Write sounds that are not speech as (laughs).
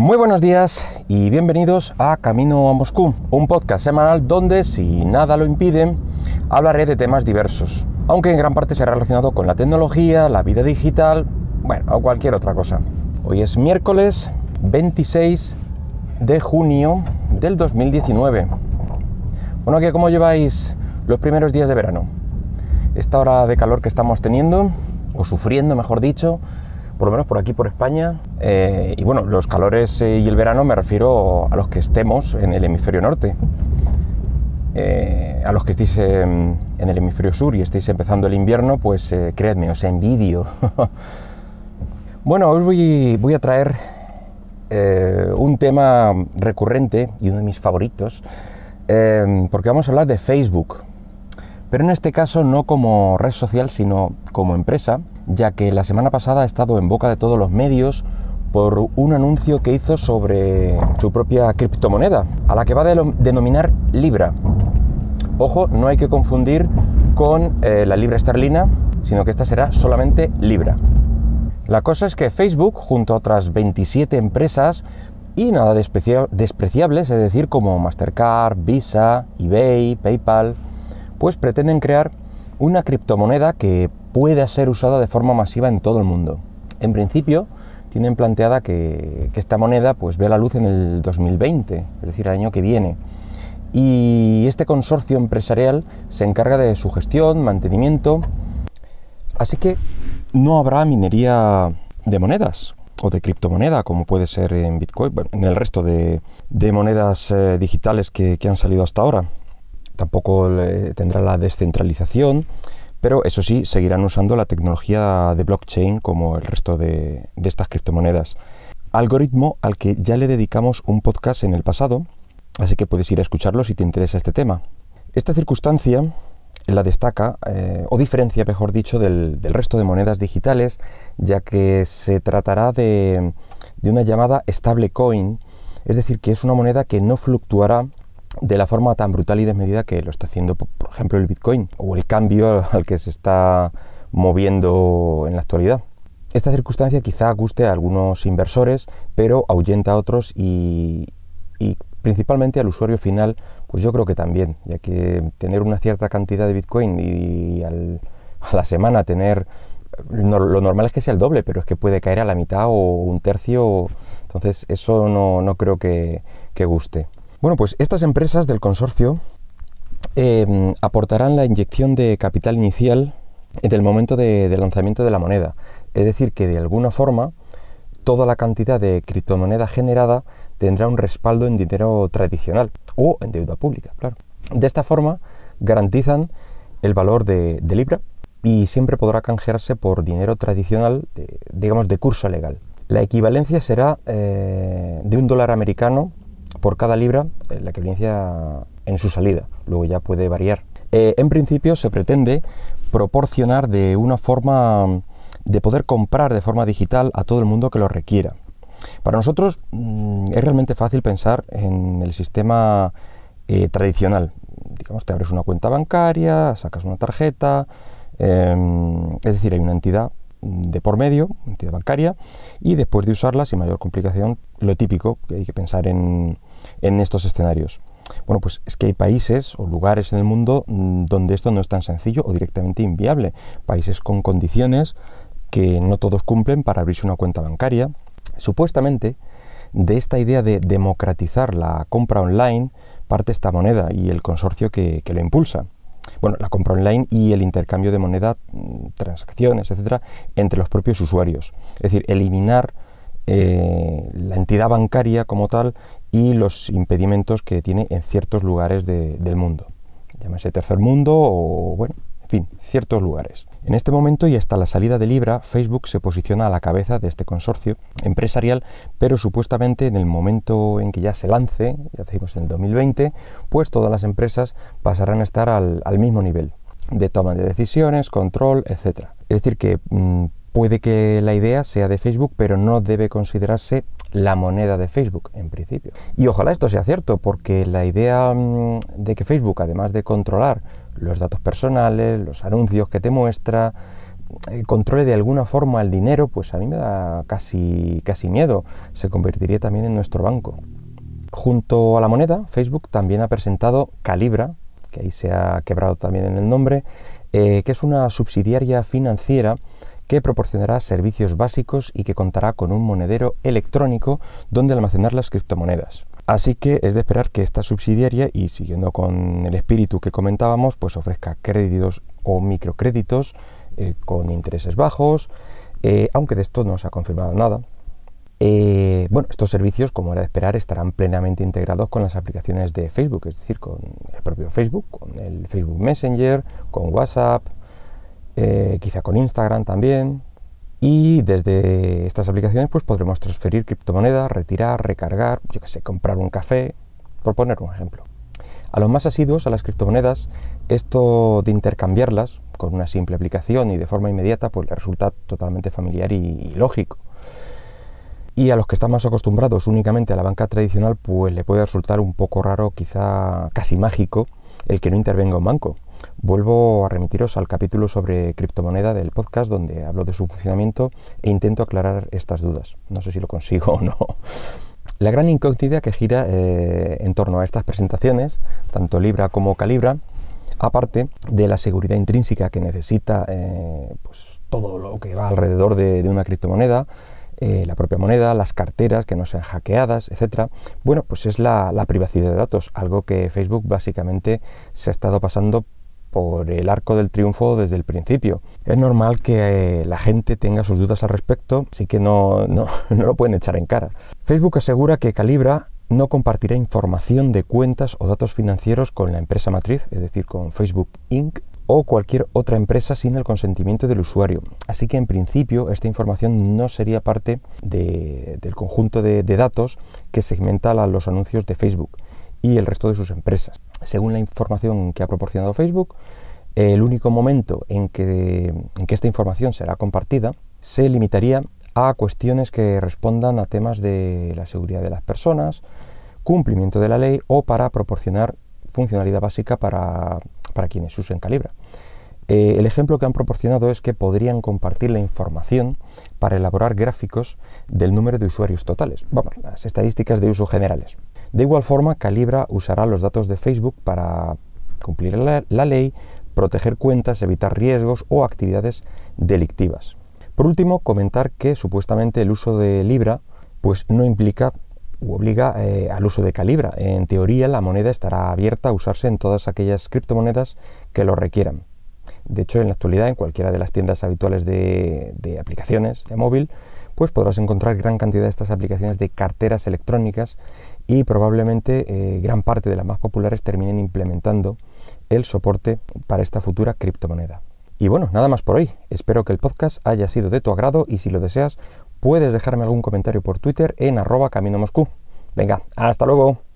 Muy buenos días y bienvenidos a Camino a Moscú, un podcast semanal donde, si nada lo impide, hablaré de temas diversos, aunque en gran parte será relacionado con la tecnología, la vida digital, bueno, o cualquier otra cosa. Hoy es miércoles 26 de junio del 2019. Bueno, ¿qué, ¿cómo lleváis los primeros días de verano? Esta hora de calor que estamos teniendo, o sufriendo, mejor dicho, por lo menos por aquí, por España. Eh, y bueno, los calores eh, y el verano me refiero a los que estemos en el hemisferio norte. Eh, a los que estéis en el hemisferio sur y estéis empezando el invierno, pues creedme, os envidio. (laughs) bueno, hoy voy, a traer un tema recurrente y uno de mis favoritos, porque vamos a hablar de Facebook pero en este caso no como red social, sino como empresa, ya que la semana pasada ha estado en boca de todos los medios por un anuncio que hizo sobre su propia criptomoneda, a la que va a denominar Libra. Ojo, no hay que confundir con eh, la libra esterlina, sino que esta será solamente Libra. La cosa es que Facebook, junto a otras 27 empresas, y nada despreciables, es decir, como Mastercard, Visa, eBay, PayPal, pues pretenden crear una criptomoneda que pueda ser usada de forma masiva en todo el mundo. En principio, tienen planteada que, esta moneda pues vea la luz en el 2020, es decir, el año que viene. Y este consorcio empresarial se encarga de su gestión, mantenimiento, así que no habrá minería de monedas o de criptomoneda, como puede ser en Bitcoin, en el resto de, monedas eh, digitales que han salido hasta ahora tampoco tendrá la descentralización, pero eso sí, seguirán usando la tecnología de blockchain como el resto de, estas criptomonedas. Algoritmo al que ya le dedicamos un podcast en el pasado, así que puedes ir a escucharlo si te interesa este tema. Esta circunstancia la destaca, eh, o diferencia, mejor dicho, del, resto de monedas digitales, ya que se tratará de, de una llamada stablecoin, es decir, que es una moneda que no fluctuará de la forma tan brutal y desmedida que lo está haciendo, por ejemplo, el Bitcoin o el cambio (laughs) al que se está moviendo en la actualidad. Esta circunstancia quizá guste a algunos inversores, pero ahuyenta a otros y, principalmente al usuario final, pues yo creo que también, ya que tener una cierta cantidad de Bitcoin y (laughs) a la semana tener lo normal es que sea el doble, pero es que puede caer a la mitad o un tercio, entonces eso no, creo que guste. Bueno, pues estas empresas del consorcio em, aportarán la inyección de capital inicial en el momento de, lanzamiento de la moneda. Es decir, que de alguna forma toda la cantidad de criptomoneda generada tendrá un respaldo en dinero tradicional o en deuda pública, claro. De esta forma garantizan el valor de, Libra y siempre podrá canjearse por dinero tradicional, digamos, de curso legal. La equivalencia será eh, de un dólar americano por cada libra eh, la equivalencia en su salida, luego ya puede variar. Eh, en principio se pretende proporcionar de una forma de poder comprar de forma digital a todo el mundo que lo requiera. Para nosotros mm, es realmente fácil pensar en el sistema eh, tradicional. Digamos, te abres una cuenta bancaria, sacas una tarjeta, em, es decir, hay una entidad de por medio, entidad bancaria, y después de usarla, sin mayor complicación, lo típico que hay que pensar en, en estos escenarios. Bueno, pues es que hay países o lugares en el mundo mm, donde esto no es tan sencillo o directamente inviable. Países con condiciones que no todos cumplen para abrirse una cuenta bancaria. Supuestamente, de esta idea de democratizar la compra online parte esta moneda y el consorcio que, que lo impulsa bueno, la compra online y el intercambio de moneda, mm, transacciones, etcétera, entre los propios usuarios. Es decir, eliminar eh, la entidad bancaria como tal y los impedimentos que tiene en ciertos lugares del mundo. Llámese tercer mundo o, bueno, en fin, ciertos lugares. En este momento y hasta la salida de Libra, Facebook se posiciona a la cabeza de este consorcio empresarial, pero supuestamente en el momento en que ya se lance, ya decimos en el 2020, pues todas las empresas pasarán a estar al, mismo nivel de toma de decisiones, control, etc. Es decir, que mm, puede que la idea sea de Facebook, pero no debe considerarse la moneda de Facebook en principio. Y ojalá esto sea cierto, porque la idea mm, de que Facebook, además de controlar los datos personales, los anuncios que te muestra, eh, controle de alguna forma el dinero, pues a mí me da casi, casi miedo. Se convertiría también en nuestro banco. Junto a la moneda, Facebook también ha presentado Calibra, que ahí se ha quebrado también en el nombre, eh, que es una subsidiaria financiera que proporcionará servicios básicos y que contará con un monedero electrónico donde almacenar las criptomonedas. Así que es de esperar que esta subsidiaria, y siguiendo con el espíritu que comentábamos, pues ofrezca créditos o microcréditos eh, con intereses bajos, eh, aunque de esto no se ha confirmado nada. Eh, bueno, estos servicios, como era de esperar, estarán plenamente integrados con las aplicaciones de Facebook, es decir, con el propio Facebook, con el Facebook Messenger, con WhatsApp, eh, quizá con Instagram también. Y desde estas aplicaciones pues podremos transferir criptomonedas, retirar, recargar, yo que sé, comprar un café, por poner un ejemplo. A los más asiduos a las criptomonedas, esto de intercambiarlas con una simple aplicación y de forma inmediata, pues les resulta totalmente familiar y lógico. Y a los que están más acostumbrados únicamente a la banca tradicional, pues le puede resultar un poco raro, quizá casi mágico, el que no intervenga un banco. Vuelvo a remitiros al capítulo sobre criptomoneda del podcast donde hablo de su funcionamiento e intento aclarar estas dudas. No sé si lo consigo o no. La gran incógnita que gira eh, en torno a estas presentaciones, tanto Libra como Calibra, aparte de la seguridad intrínseca que necesita eh, pues, todo lo que va alrededor de una criptomoneda, eh, la propia moneda, las carteras que no sean hackeadas, etcétera. Bueno, pues es la, privacidad de datos, algo que Facebook básicamente se ha estado pasando por el arco del triunfo desde el principio. Es normal que eh, la gente tenga sus dudas al respecto, así que no, no, (laughs) no lo pueden echar en cara. Facebook asegura que Calibra no compartirá información de cuentas o datos financieros con la empresa matriz, es decir, con Facebook Inc., o cualquier otra empresa sin el consentimiento del usuario. Así que en principio esta información no sería parte del conjunto de, datos que segmenta los anuncios de Facebook y el resto de sus empresas. Según la información que ha proporcionado Facebook, el único momento en que, en que esta información será compartida se limitaría a cuestiones que respondan a temas de la seguridad de las personas, cumplimiento de la ley o para proporcionar funcionalidad básica para para quienes usen Calibra. Eh, el ejemplo que han proporcionado es que podrían compartir la información para elaborar gráficos del número de usuarios totales, vamos, las estadísticas de uso generales. De igual forma, Calibra usará los datos de Facebook para cumplir la, ley, proteger cuentas, evitar riesgos o actividades delictivas. Por último, comentar que supuestamente el uso de Libra pues no implica obliga eh, al uso de Calibra. En teoría, la moneda estará abierta a usarse en todas aquellas criptomonedas que lo requieran. De hecho, en la actualidad, en cualquiera de las tiendas habituales de, aplicaciones de móvil, pues podrás encontrar gran cantidad de estas aplicaciones de carteras electrónicas y probablemente eh, gran parte de las más populares terminen implementando el soporte para esta futura criptomoneda. Y bueno, nada más por hoy. Espero que el podcast haya sido de tu agrado y si lo deseas, puedes dejarme algún comentario por Twitter en arroba camino Moscú. Venga, hasta luego.